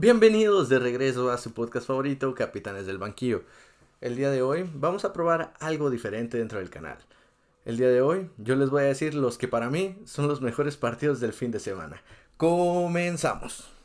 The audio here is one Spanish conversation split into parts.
Bienvenidos de regreso a su podcast favorito, Capitanes del Banquillo. El día de hoy vamos a probar algo diferente dentro del canal. El día de hoy yo les voy a decir los que para mí son los mejores partidos del fin de semana. Comenzamos.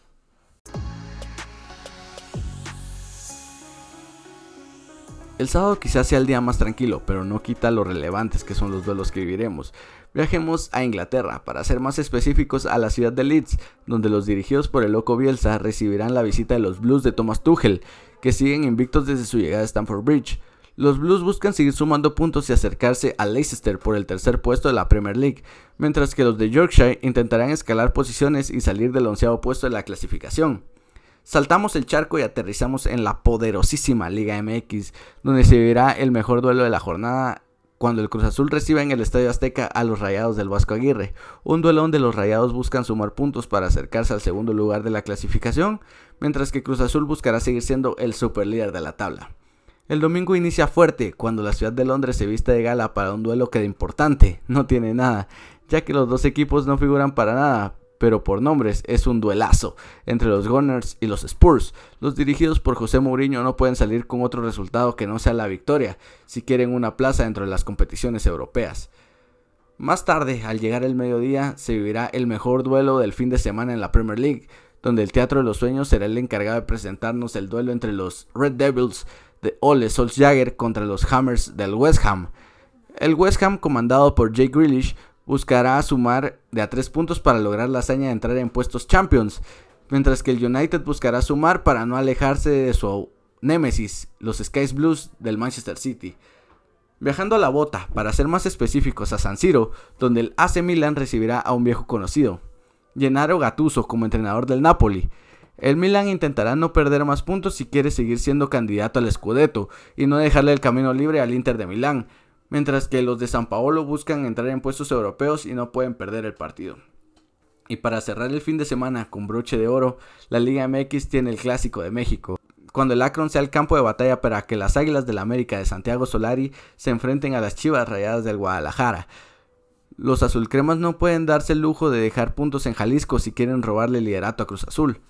El sábado quizás sea el día más tranquilo, pero no quita lo relevantes que son los duelos que viviremos. Viajemos a Inglaterra, para ser más específicos a la ciudad de Leeds, donde los dirigidos por el loco Bielsa recibirán la visita de los Blues de Thomas Tuchel, que siguen invictos desde su llegada a Stamford Bridge. Los Blues buscan seguir sumando puntos y acercarse a Leicester por el tercer puesto de la Premier League, mientras que los de Yorkshire intentarán escalar posiciones y salir del onceavo puesto de la clasificación. Saltamos el charco y aterrizamos en la poderosísima Liga MX, donde se vivirá el mejor duelo de la jornada cuando el Cruz Azul reciba en el Estadio Azteca a los Rayados del Vasco Aguirre, un duelo donde los Rayados buscan sumar puntos para acercarse al segundo lugar de la clasificación, mientras que Cruz Azul buscará seguir siendo el superlíder de la tabla. El domingo inicia fuerte cuando la ciudad de Londres se viste de gala para un duelo que de importante no tiene nada, ya que los dos equipos no figuran para nada, pero por nombres es un duelazo entre los Gunners y los Spurs. Los dirigidos por José Mourinho no pueden salir con otro resultado que no sea la victoria si quieren una plaza dentro de las competiciones europeas. Más tarde, al llegar el mediodía, se vivirá el mejor duelo del fin de semana en la Premier League, donde el Teatro de los Sueños será el encargado de presentarnos el duelo entre los Red Devils de Ole Solskjaer contra los Hammers del West Ham. El West Ham, comandado por Jake Grealish, buscará sumar de a tres puntos para lograr la hazaña de entrar en puestos Champions, mientras que el United buscará sumar para no alejarse de su némesis, los Skies Blues del Manchester City. Viajando a la bota, para ser más específicos, a San Siro, donde el AC Milan recibirá a un viejo conocido, Gennaro Gattuso como entrenador del Napoli. El Milan intentará no perder más puntos si quiere seguir siendo candidato al Scudetto y no dejarle el camino libre al Inter de Milán, mientras que los de San Paolo buscan entrar en puestos europeos y no pueden perder el partido. Y para cerrar el fin de semana con broche de oro, la Liga MX tiene el Clásico de México, cuando el Akron sea el campo de batalla para que las Águilas del la América de Santiago Solari se enfrenten a las Chivas Rayadas del Guadalajara. Los azulcremas no pueden darse el lujo de dejar puntos en Jalisco si quieren robarle el liderato a Cruz Azul.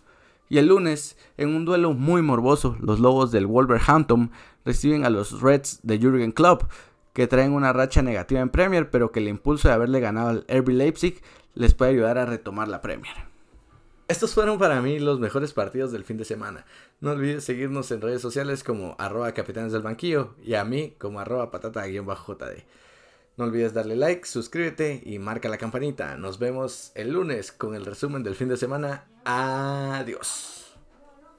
Y el lunes, en un duelo muy morboso, los Lobos del Wolverhampton reciben a los Reds de Jürgen Klopp, que traen una racha negativa en Premier, pero que el impulso de haberle ganado al RB Leipzig les puede ayudar a retomar la Premier. Estos fueron para mí los mejores partidos del fin de semana. No olvides seguirnos en redes sociales como arroba capitanes del banquillo y a mí como arroba patata-jd. No olvides darle like, suscríbete y marca la campanita. Nos vemos el lunes con el resumen del fin de semana. Adiós.